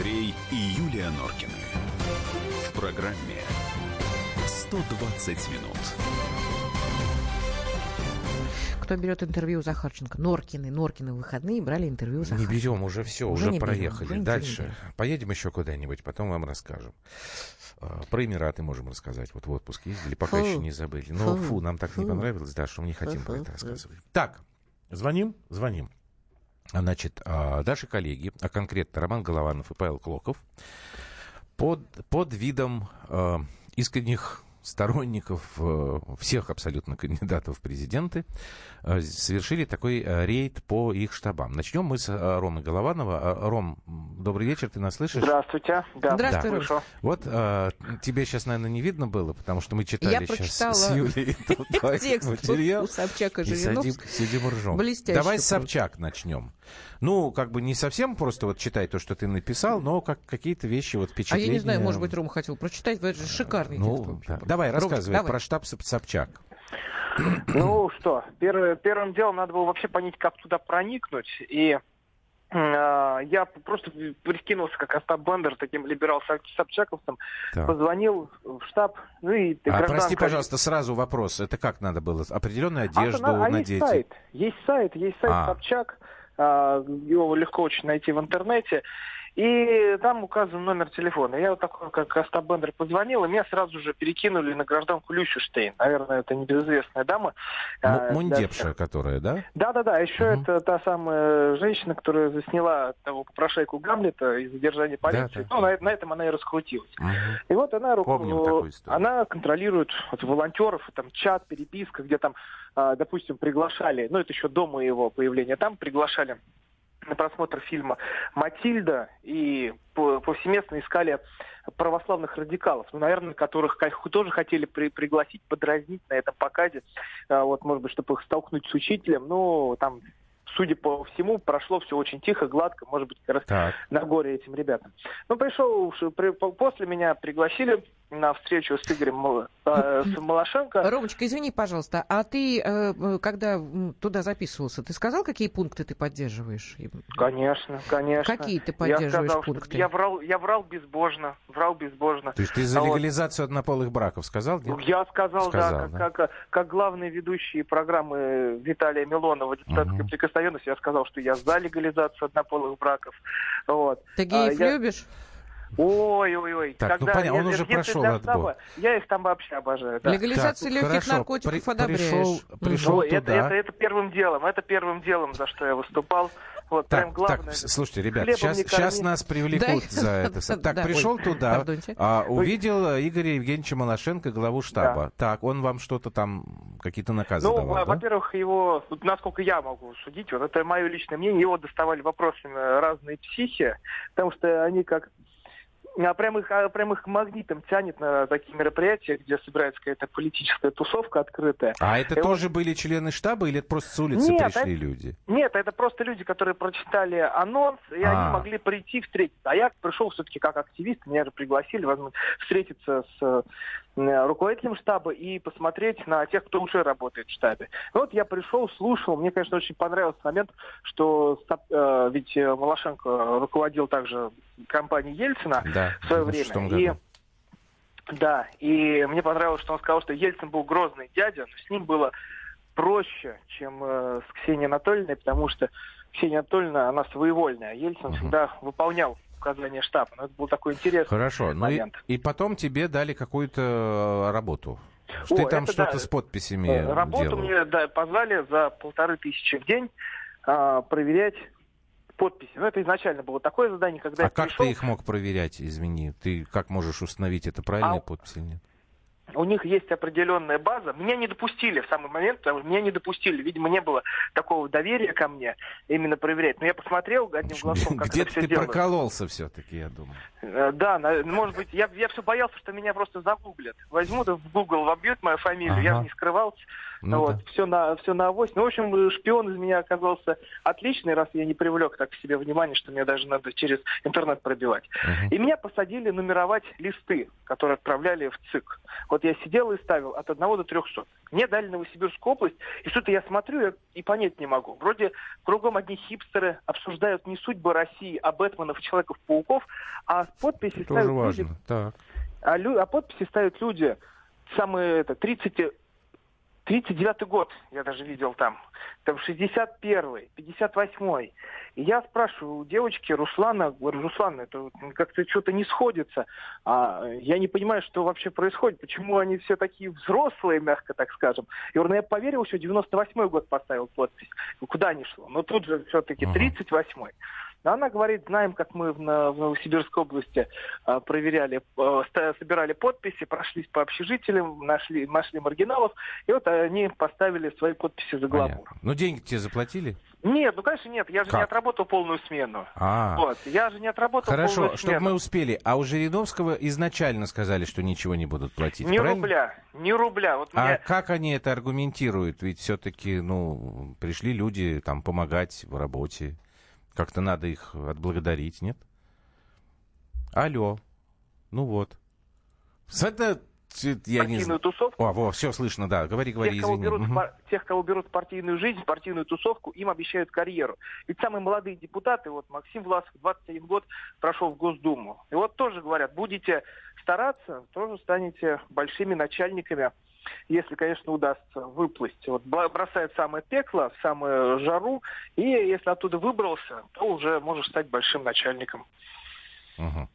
Андрей и Юлия Норкины. В программе 120 минут. Кто берет интервью у Захарченко? Норкины. Норкины в выходные брали интервью у Не Захарченко. берем, уже все, Уже уже, не берем, проехали. уже не Дальше. Поедем еще куда-нибудь, потом вам расскажем. А, Про Эмираты можем рассказать. Вот в отпуск ездили, пока Фу. еще не забыли. Ну, Фу. фу, нам так не Фу. понравилось, да, что мы не хотим про Фу. это рассказывать. Так, звоним? Звоним. Значит, а, наши коллеги, а конкретно Роман Голованов и Павел Клоков, под, под видом э, искренних сторонников э, всех абсолютно кандидатов в президенты э, совершили такой э, рейд по их штабам. Начнем мы с Ромы Голованова. Ром, добрый вечер, ты нас слышишь? Здравствуйте. Да, Здравствуй, Ром. слышу. Вот тебе сейчас, наверное, не видно было, потому что мы читали Я сейчас с Юлей Текст материал. у Собчака И сидим, ржем. Давай с. Собчак начнем. Ну, как бы не совсем просто вот читай то, что ты написал, но как какие-то вещи, вот А впечатления. я не знаю, может быть, Рома хотел прочитать. Это же шикарный текст. Ну, вообще да. Давай, рассказывай давай. про штаб Соб- Собчак. Ну что, первое- первым делом надо было вообще понять, как туда проникнуть. И э, я просто прикинулся как Остап Бендер, таким либерал-собчаковцем, Так. позвонил в штаб, ну и А, гражданка- прости, пожалуйста, сразу вопрос. Это как надо было? Определенную А, одежду а надеть? есть сайт, есть сайт, есть сайт А. Собчак, а, его легко очень найти в интернете. И там указан номер телефона. Я вот такой, как Остап Бендер, позвонил, и меня сразу же перекинули на гражданку Люсю Штейн. Наверное, это небезызвестная дама. М- А, Мундепша, да, которая, да? Да-да-да, еще Мгм. это та самая женщина, которая засняла того попрошайку Гамлета из задержания полиции. Да, да. Ну, на, на этом она и раскрутилась. Мгм. И вот она, ру- Помним такую историю. она контролирует вот, волонтеров, там чат, переписка, где там, а, допустим, приглашали, ну это еще до моего появления, там приглашали на просмотр фильма «Матильда» и по- повсеместно искали православных радикалов, ну, наверное, которых тоже хотели при- пригласить, подразнить на этом показе, а, вот, может быть, чтобы их столкнуть с учителем, ну, там, судя по всему, прошло все очень тихо, гладко, может быть, как раз Так. на горе этим ребятам. Ну, пришел, при- после меня пригласили на встречу с Игорем э, с Малашенко. Ромочка, извини, пожалуйста, а ты, э, э, когда туда записывался, ты сказал, какие пункты ты поддерживаешь? Конечно, конечно. Какие ты Я поддерживаешь сказал, что пункты? я врал, я врал безбожно, врал безбожно. То есть ты за А вот- легализацию однополых браков сказал? нет? Я сказал, Сказал, да, да. как, как, как главный ведущий программы Виталия Милонова «Депутатская Мгм. прикосновенность», я сказал, что я за легализацию однополых браков. Вот. Ты геев А, я- любишь? Ой-ой-ой. Так, ну понятно, он уже прошел отбор. Штаба, Я их там вообще обожаю. да. Легализацию Так, легких хорошо. наркотиков При- одобряешь. пришел- пришел Ой, это, туда. это, это первым делом, это первым делом, за что я выступал. Вот, прям Так, главное. так, слушайте, ребят, сейчас, сейчас нас привлекут Да. за это. Так, Да, пришел ой, туда, а, увидел э, Игоря Евгеньевича Малашенко, главу штаба. Так, он вам что-то там, какие-то наказы Ну, давал, во- да? во-первых, его, насколько я могу судить, вот это мое личное мнение, его доставали вопросами разные психи, потому что они как а прям их, а прям их магнитом тянет на такие мероприятия, где собирается какая-то политическая тусовка открытая. А это И тоже были члены штаба или это просто с улицы Нет, пришли это- люди? Нет, это просто люди, которые прочитали анонс, и А. они могли прийти встретиться. А я пришел все-таки как активист, меня же пригласили возможно, встретиться с э, руководителем штаба и посмотреть на тех, кто уже работает в штабе. Вот я пришел, слушал, мне, конечно, очень понравился момент, что э, ведь э, Малашенко руководил также компанией Ельцина Да, в свое время. 96-м И, году. да, и мне понравилось, что он сказал, что Ельцин был грозный дядя, но с ним было проще, чем э, с Ксенией Анатольевной, потому что Ксения Анатольевна, она своевольная, а Ельцин Мгм. всегда выполнял указания штаба. Но это был такой интересный Хорошо, ну и, момент. и потом тебе дали какую-то э, работу. Что О, ты там что-то да. с подписями Э, Работу делал? мне да, позвали за полторы тысячи в день а, проверять подписи. Ну, это изначально было такое задание, когда А я как пришел, ты их мог проверять, извини? Ты как можешь установить, это правильная А- подпись или нет? У них есть определенная база. Меня не допустили в самый момент, потому что меня не допустили. Видимо, не было такого доверия ко мне именно проверять. Но я посмотрел одним глазком, как Где-то это все ты делают. прокололся все-таки, я думаю. Э, Да, может быть, я, я все боялся, что меня просто загуглят. Возьмут в Google вобьют мою фамилию, я Ага. же не скрывался. Ну, вот, все на, все на авось. Ну, в общем, шпион из меня оказался отличный, раз я не привлек так к себе внимание, что мне даже надо через интернет пробивать. Мгм. И меня посадили нумеровать листы, которые отправляли в ЦИК. Вот я сидел и ставил от 1 до 300. Мне дали Новосибирскую область, и что-то я смотрю и понять не могу. Вроде кругом одни хипстеры обсуждают не судьбы России, а Бэтменов и Человеков-пауков, а подписи Тоже ставят люди важно. Так. а, лю- а подписи ставят люди, самые, это, 30, 39 год, я даже видел там, там 61-й, 58-й. И я спрашиваю у девочки Руслана, говорю, Руслан, это как-то что-то не сходится. А я не понимаю, что вообще происходит, почему они все такие взрослые, мягко так скажем. Я говорю, ну я поверил, еще 98-й год поставил подпись. Куда ни шло? Но тут же все-таки Ага. 38-й. Но она говорит, знаем, как мы в, Новосибирской области а, проверяли, а, собирали подписи, прошлись по общежитиям, нашли, нашли маргиналов, и вот они поставили свои подписи за гламур. Ну, деньги тебе заплатили? Нет, ну, конечно, нет, я же не Как? отработал полную смену. А, Вот, я же не отработал хорошо, полную чтобы смену. мы успели. А у Жириновского изначально сказали, что ничего не будут платить, Ни правильно? рубля, ни рубля. Вот А мне- как они это аргументируют? Ведь все-таки, ну, пришли люди там помогать в работе. Как-то надо их отблагодарить, нет? Алло. Ну вот. С- Это, я не партийную знаю. тусовку. О, во, все слышно, да. Говори, говори, Тех кого, извини. берут в Мгм. пар- тех, кого берут в партийную жизнь, в партийную тусовку, им обещают карьеру. Ведь самые молодые депутаты, вот Максим Власов, 21 год, прошел в Госдуму. И вот тоже говорят, будете стараться, тоже станете большими начальниками, если, конечно, удастся выплыть. Вот бросает самое пекло, самую жару, и если оттуда выбрался, то уже можешь стать большим начальником. Мгм.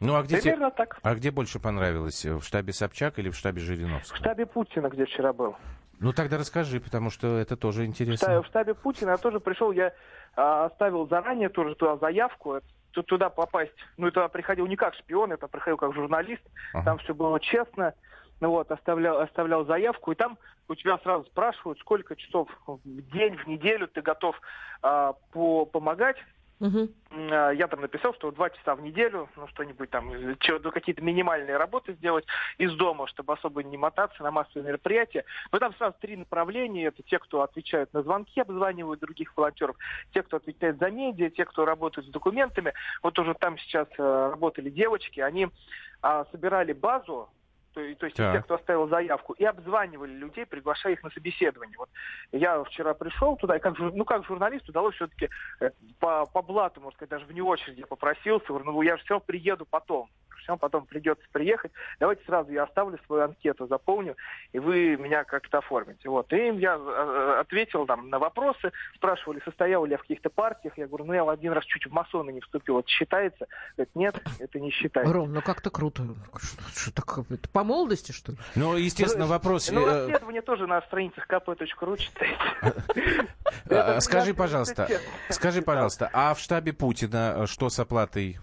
Ну, а где, Примерно так. а где больше понравилось? В штабе Собчак или в штабе В Жириновского? штабе Путина, где вчера был. Ну, тогда расскажи, потому что это тоже В интересно. в штабе Путина я тоже пришел, я а, оставил заранее тоже туда заявку, э, ту- туда попасть. Ну, это приходил не как шпион, это приходил как журналист. Ага. Там все было честно. Ну вот, оставлял, оставлял заявку, и там у тебя сразу спрашивают, сколько часов в день, в неделю ты готов а, по, помогать. А, Я там написал, что два часа в неделю, ну что-нибудь там, э, ну, какие-то минимальные работы сделать из дома, чтобы особо не мотаться на массовые мероприятия. Но там сразу три направления. Это те, кто отвечают на звонки, обзванивают других волонтеров, те, кто отвечает за медиа, те, кто работает с документами. Вот уже там сейчас э, работали девочки, они а, собирали базу, то, есть- то есть Так. те, кто оставил заявку, и обзванивали людей, приглашая их на собеседование. Вот я вчера пришел туда, и как, ну, как журналист удалось все-таки э, по, по блату, можно сказать, даже вне очереди попросился. Говорю, ну я же все приеду потом. Все потом придется приехать. Давайте сразу я оставлю свою анкету, заполню, и вы меня как-то оформите. Вот. И им я э, ответил там на вопросы, спрашивали, состоял ли я в каких-то партиях. Я говорю, ну я один раз чуть в масоны не вступил, это считается? Говорит, нет, это не считается. Ром, ну как-то круто. Что, что такое? Это по молодости, что ли? Ну, естественно, вопрос... Ну, э, расследование тоже на страницах kp.ru читайте. э, Это Скажи, пожалуйста, скажи, пожалуйста, а в штабе Путина э, что с оплатой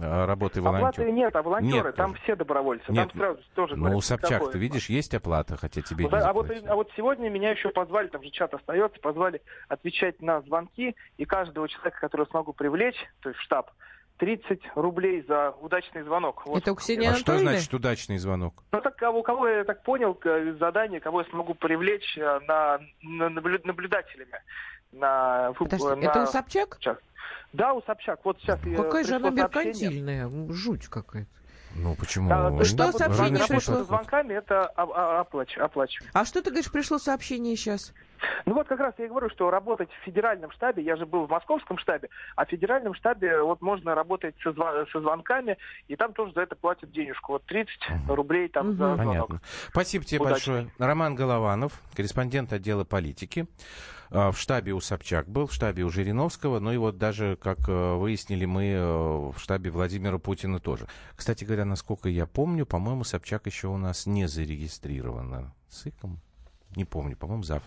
э, работы Оплаты волонтера? нет, а волонтеры, Нет там тоже. все добровольцы. Нет, там сразу тоже Ну, говорят, у Собчак, ты видишь, есть оплата, хотя тебе Вот, не а, вот, а вот сегодня меня еще позвали, там же чат остается, позвали отвечать на звонки, и каждого человека, которого смогу привлечь, то есть в штаб, 30 рублей за удачный звонок. Вот. Это у Ксении А что значит удачный звонок? Ну, так, кого, кого я так понял, к- задание, кого я смогу привлечь э, на, на наблю- наблюдателями. На, Подожди, на- это у Собчак? Собчак. Да, у Собчак. Вот сейчас я Какая же она пришло сообщение. меркантильная. Жуть какая-то. Ну, почему? Да, Что работа- сообщение работа пришло? со звонками это оплач- оплачиваю. А что ты говоришь, пришло сообщение сейчас? Ну вот как раз я и говорю, что работать в федеральном штабе, я же был в московском штабе, а в федеральном штабе вот можно работать со, зва- со звонками, и там тоже за это платят денежку. Вот 30 рублей там за Мгм. звонок. Понятно. Спасибо тебе Удачи. большое. Роман Голованов, корреспондент отдела политики. А, В штабе у Собчак был, в штабе у Жириновского, ну и вот даже, как э, выяснили мы, э, в штабе Владимира Путина тоже. Кстати говоря, насколько я помню, по-моему, Собчак еще у нас не зарегистрирована. СИКом? Не помню, по-моему, зав...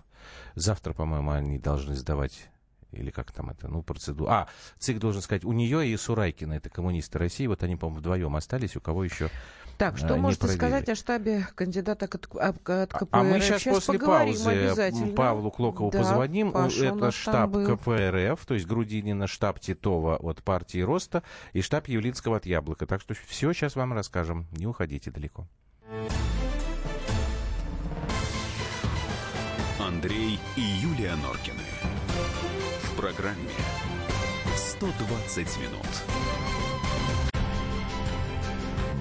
завтра, по-моему, они должны сдавать или как там это, ну, процедуру. А, ЦИК должен сказать, у нее и Сурайкина, это коммунисты России, вот они, по-моему, вдвоем остались, у кого еще Так, А, что не можете проверили. сказать о штабе кандидата от, от, КПРФ? А мы сейчас Щас после поговорим паузы обязательно. Павлу Клокову Да, позвоним. Паша Это штаб. КПРФ, то есть Грудинина, штаб Титова от партии Роста и штаб Явлинского от Яблока. Так что все сейчас вам расскажем. Не уходите далеко. Андрей и Юлия Норкины. В программе 120 минут.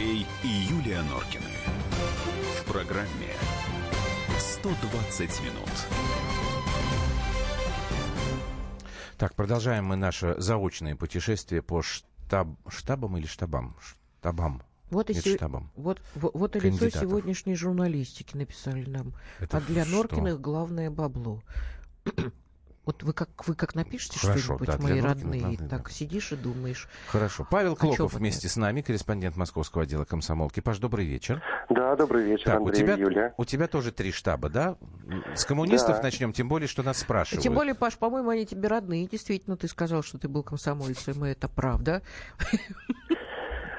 Андрей и Юлия Норкины. В программе 120 минут. Так, продолжаем мы наше заочное путешествие по штаб... штабам или штабам? Штабам. Вот и, Нет, се- штабам. вот, вот, вот и лицо сегодняшней журналистики написали нам. Это а для что? Норкиных главное бабло. Вот вы как, вы как напишите Хорошо, что-нибудь, да, мои родные, главное, так да. сидишь и думаешь. Хорошо. Павел О чём Клоков это? вместе с нами, корреспондент московского отдела комсомолки. Паш, добрый вечер. Да, добрый вечер, Так, у Андрей тебя, и Юлия. у тебя тоже три штаба, да? С коммунистов Да. начнем, тем более, что нас спрашивают. Тем более, Паш, по-моему, они тебе родные. Действительно, ты сказал, что ты был комсомольцем, и это правда.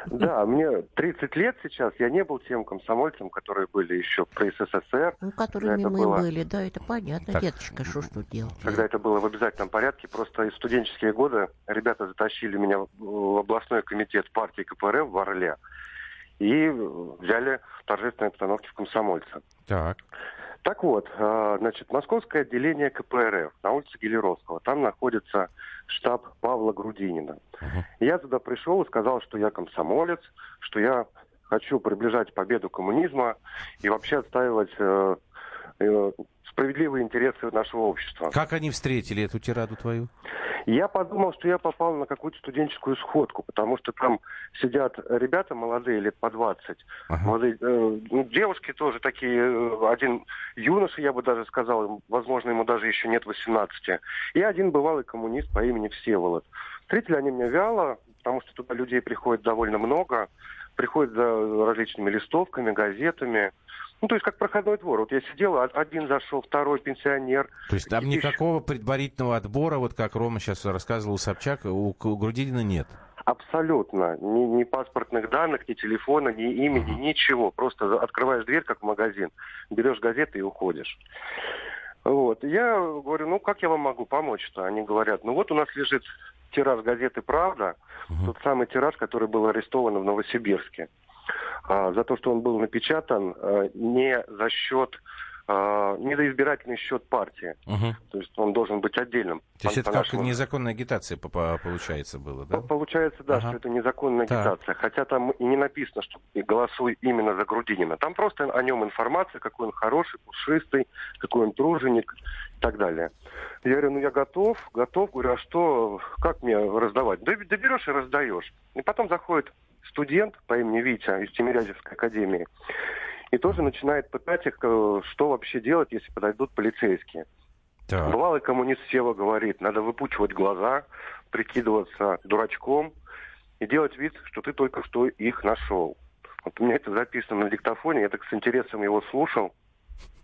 Да, мне 30 лет сейчас, я не был тем комсомольцем, которые были еще при СССР, Ну, которыми мы было- были, да, это понятно, Так. деточка, что ж тут делать? когда это было в обязательном порядке. Просто из студенческие годы ребята затащили меня в- в областной комитет партии КПРФ в Орле и взяли в торжественной обстановке в комсомольце. Так. Так вот, э, значит, московское отделение КПРФ на улице Гелеровского. Там находится штаб Павла Грудинина. Мгм. Я туда пришел и сказал, что я комсомолец, что я хочу приближать победу коммунизма и вообще отстаивать э, э, справедливые интересы нашего общества. Как они встретили эту тираду твою? Я подумал, что я попал на какую-то студенческую сходку, потому что там сидят ребята молодые, лет по 20, Ага. Молодые, э, ну, девушки тоже такие, э, один юноша, я бы даже сказал, возможно, ему даже еще нет 18, и один бывалый коммунист по имени Всеволод. Встретили они меня вяло, потому что туда людей приходит довольно много, приходят за различными листовками, газетами. Ну, то есть как проходной двор. Вот я сидел, один зашел, второй пенсионер. То есть там Какие-то еще- никакого предварительного отбора, вот как Рома сейчас рассказывал, у Собчак, у, у Грудинина нет. Абсолютно. Ни, ни паспортных данных, ни телефона, ни имени, ничего. Просто открываешь дверь, как в магазин, берешь газеты и уходишь. Вот. Я говорю, ну как я вам могу помочь-то? Они говорят, ну вот у нас лежит тираж газеты «Правда», Мгм. тот самый тираж, который был арестован в Новосибирске. А, за то, что он был напечатан а, не за счет, а, не за избирательный счет партии. Мгм. То есть он должен быть отдельным. То есть это как незаконная агитация по- по- получается было, да? Получается, да, Ага. что это незаконная Так. агитация. Хотя там и не написано, что голосуй именно за Грудинина. Там просто о нем информация, какой он хороший, пушистый, какой он труженик и так далее. Я говорю, ну я готов, готов. Говорю, а что, как мне раздавать? Да, да берешь и раздаешь. И потом заходит студент по имени Витя из Тимирязевской академии и тоже начинает пытать их, э, что вообще делать, если подойдут полицейские. Так. Бывалый коммунист Сева говорит, надо выпучивать глаза, прикидываться дурачком и делать вид, что ты только что их нашел. Вот у меня это записано на диктофоне, я так с интересом его слушал.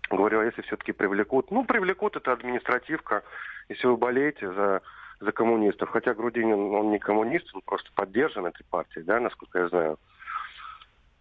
Говорю, а если все-таки привлекут? Ну, привлекут, это административка, если вы болеете за, за коммунистов. Хотя Грудинин, он не коммунист, он просто поддержан этой партией, да, насколько я знаю.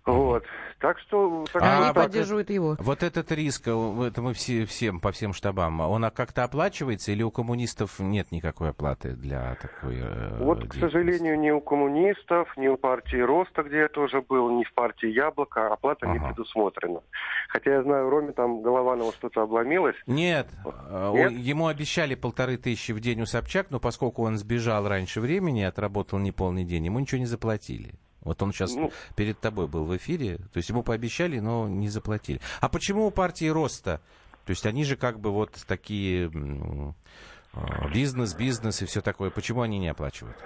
Вот. Так что... так А они вот поддерживают его. Вот этот риск, э, это мы все, всем, по всем штабам, он а, как-то оплачивается или у коммунистов нет никакой оплаты для такой э, Вот, к сожалению, ни у коммунистов, ни у партии Роста, где я тоже был, ни в партии Яблоко оплата не Ага. предусмотрена. Хотя я знаю, Роме там Голованова что-то обломилось. Нет, э, Нет? ему обещали полторы тысячи в день у Собчак, но поскольку он сбежал раньше времени, отработал неполный день, ему ничего не заплатили. Вот он сейчас Ну. перед тобой был в эфире, то есть ему пообещали, но не заплатили. А почему у партии Роста? То есть они же как бы вот такие э, бизнес, бизнес и все такое. Почему они не оплачивают?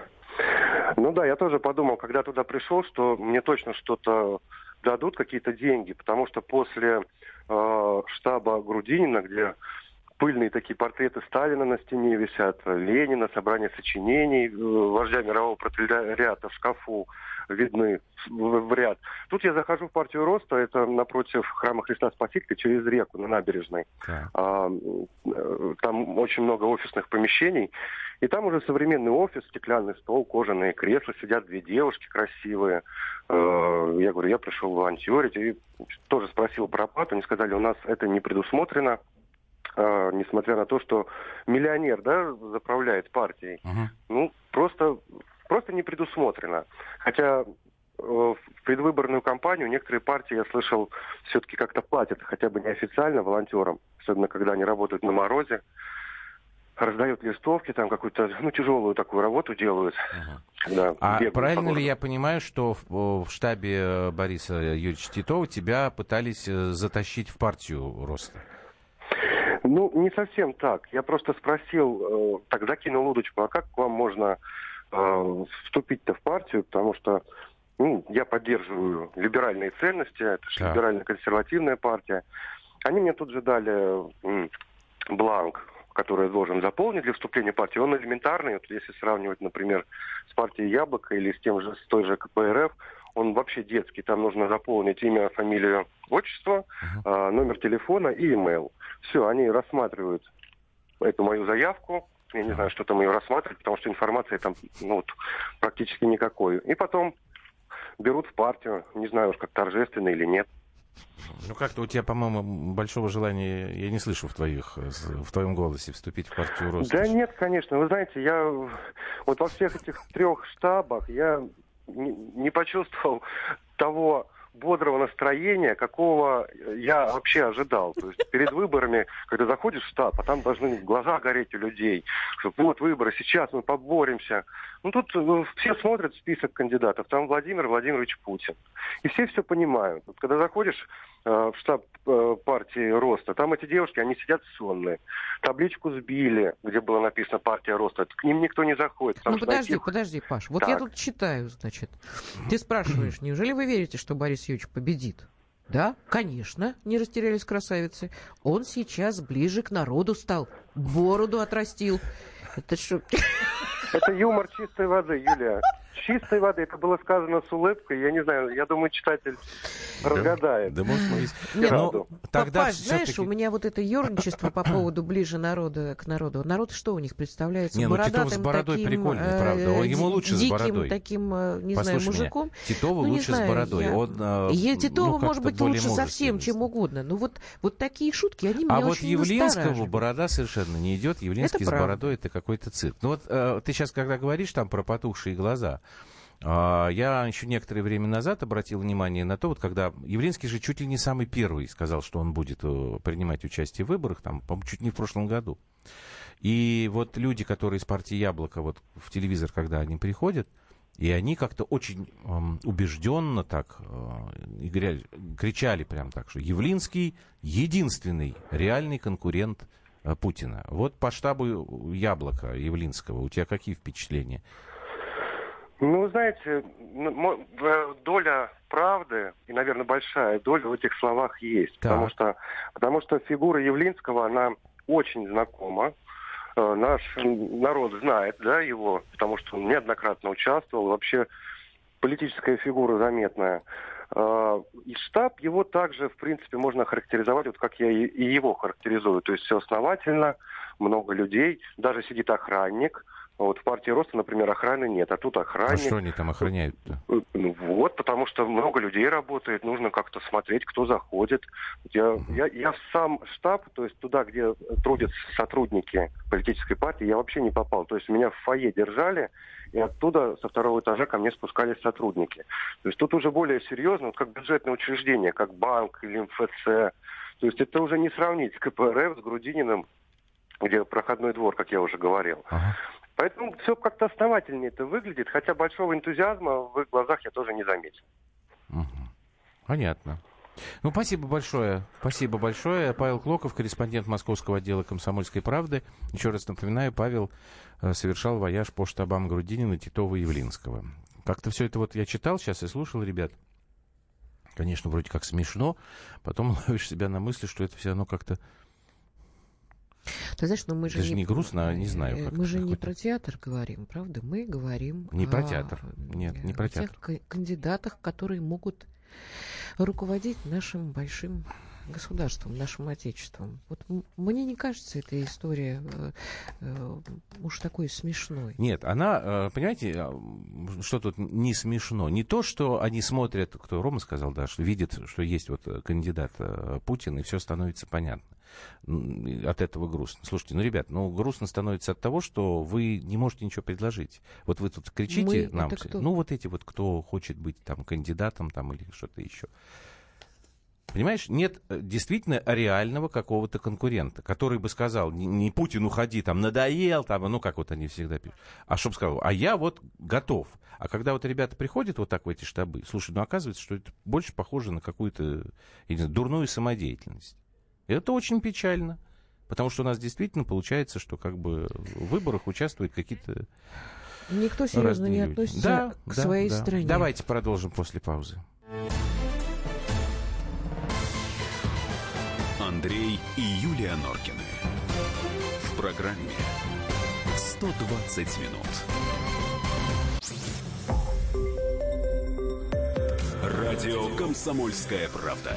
Ну да, я тоже подумал, когда туда пришел, что мне точно что-то дадут, какие-то деньги, потому что после э, штаба Грудинина, где пыльные такие портреты Сталина на стене висят, Ленина, собрание сочинений, э, вождя мирового пролетариата в шкафу видны в, в ряд. Тут я захожу в партию Роста, это напротив храма Христа Спасителя, через реку на набережной. Да. А, э, там очень много офисных помещений. И там уже современный офис, стеклянный стол, кожаные кресла, сидят две девушки красивые. Э, я говорю, я пришел волонтерить. И тоже спросил про оплату. Они сказали, у нас это не предусмотрено. Uh, несмотря на то, что миллионер, да, заправляет партией, uh-huh. ну, просто просто не предусмотрено. Хотя э, в предвыборную кампанию некоторые партии, я слышал, все-таки как-то платят, хотя бы неофициально, волонтерам, особенно когда они работают на морозе, раздают листовки, там какую-то, ну, тяжелую такую работу делают. Ага. а правильно ли я понимаю, что в, в штабе э, Бориса Юрьевича Титова тебя пытались э, затащить в партию Роста? Ну, не совсем так. Я просто спросил, так закинул удочку, а как к вам можно э, вступить-то в партию, потому что ну, я поддерживаю либеральные ценности, это же да. либерально-консервативная партия. Они мне тут же дали м, бланк, который я должен заполнить для вступления в партию. Он элементарный, вот если сравнивать, например, с партией Яблоко или с тем же, с той же КПРФ, он вообще детский. Там нужно заполнить имя, фамилию, отчество, uh-huh. номер телефона и имейл. Все, они рассматривают эту мою заявку, я не знаю, что там ее рассматривать, потому что информации там ну, вот, практически никакой. И потом берут в партию, не знаю уж как торжественно или нет. Ну как-то у тебя, по-моему, большого желания я не слышу в твоих, в твоем голосе вступить в партию Роскошь. Да нет, конечно. Вы знаете, я вот во всех этих трех штабах я не, почувствовал того бодрого настроения, какого я вообще ожидал. То есть перед выборами, когда заходишь в штаб, а там должны глаза гореть у людей, что вот выборы, сейчас мы поборемся. Ну тут ну, все смотрят список кандидатов, там Владимир Владимирович Путин. И все все понимают. Вот, когда заходишь в штаб э, партии Роста. Там эти девушки, они сидят сонные. Табличку сбили, где было написано партия Роста. К ним никто не заходит. Ну подожди, найти... подожди, Паш. Вот так. я тут читаю, значит. Ты спрашиваешь, неужели вы верите, что Борис Юрьевич победит? Да, конечно, не растерялись красавицы. Он сейчас ближе к народу стал. Бороду отрастил. Это что? Это юмор чистой воды, Юлия. Чистой воды. Это было сказано с улыбкой. Я не знаю, я думаю, читатель разгадает. Да, может, мы... Нет, ну, тогда Паш, знаешь, у меня вот это ерничество по поводу ближе народа к народу. Народ что у них представляется? Не, ну Титов с бородой таким, прикольный, э, правда. Ему лучше диким, с бородой. таким, э, не Послушай знаю, мужиком. Меня, Титова ну, лучше знаю, с бородой. Я... Он, Титова, ну, может быть, лучше совсем, чем угодно. Ну вот, вот такие шутки, они меня А вот очень Явлинского борода совершенно не идет. Явлинский с бородой это какой-то цирк. Ну вот э, ты сейчас, когда говоришь там про потухшие глаза, я еще некоторое время назад обратил внимание на то, вот когда Явлинский же чуть ли не самый первый сказал, что он будет э, принимать участие в выборах, там, по чуть не в прошлом году. И вот люди, которые из партии Яблоко, вот в телевизор, когда они приходят, и они как-то очень убежденно так э, кричали прям так, что Явлинский единственный реальный конкурент э, Путина. Вот по штабу Яблока Явлинского у тебя какие впечатления? Ну, знаете, доля правды, и, наверное, большая доля в этих словах есть. Потому что, потому что фигура Явлинского, она очень знакома. Э, наш народ знает да, его, потому что он неоднократно участвовал. Вообще политическая фигура заметная. Э, и штаб его также, в принципе, можно характеризовать, вот как я и его характеризую. То есть все основательно, много людей, даже сидит охранник – вот в партии Роста, например, охраны нет, а тут охранник. А что они там охраняют-то? Э, ну вот, потому что много людей работает, нужно как-то смотреть, кто заходит. Я, я, я в сам штаб, то есть туда, где трудятся сотрудники политической партии, я вообще не попал. То есть меня в фойе держали, и оттуда со второго этажа ко мне спускались сотрудники. То есть тут уже более серьезно, вот как бюджетное учреждение, как банк или МФЦ. То есть это уже не сравнить с КПРФ, с Грудининым, где проходной двор, как я уже говорил. Ага. Поэтому все как-то основательнее это выглядит, хотя большого энтузиазма в их глазах я тоже не заметил. Понятно. Ну, спасибо большое. Спасибо большое. Павел Клоков, корреспондент Московского отдела «Комсомольской правды». Еще раз напоминаю, Павел э, совершал вояж по штабам Грудинина, Титова и Явлинского. Как-то все это вот я читал сейчас и слушал ребят. Конечно, вроде как смешно. Потом ловишь себя на мысли, что это все равно как-то Ты знаешь, но мы же Даже не, не грустно, а не знаю. э, как мы же не про театр говорим, правда? Мы говорим Не про театр. Нет, не э, про тех театр. ка- кандидатах, которые могут руководить нашим большим государством, нашим отечеством. Вот мне не кажется эта история э, э, уж такой смешной. Нет, она, э, понимаете, что тут не смешно. Не то, что они смотрят, кто Рома сказал, да, что видят, что есть вот э, кандидат э, Путин, и все становится понятно. От этого грустно. Слушайте, ну, ребят, ну, грустно становится от того, что вы не можете ничего предложить. Вот вы тут кричите Мы- нам, ну, вот эти вот, кто хочет быть там кандидатом там или что-то еще. Понимаешь, нет э, действительно реального какого-то конкурента, который бы сказал, не, не Путин, уходи, там, надоел, там, ну, как вот они всегда пишут, а чтобы сказал, а я вот готов. А когда вот ребята приходят вот так в эти штабы, слушай, ну, оказывается, что это больше похоже на какую-то, знаю, дурную самодеятельность. И это очень печально, потому что у нас действительно получается, что как бы в выборах участвуют какие-то Никто серьезно разные не люди. относится Да, к да, своей да. стране. Давайте продолжим после паузы. Андрей и Юлия Норкины. В программе 120 минут. Радио «Комсомольская правда».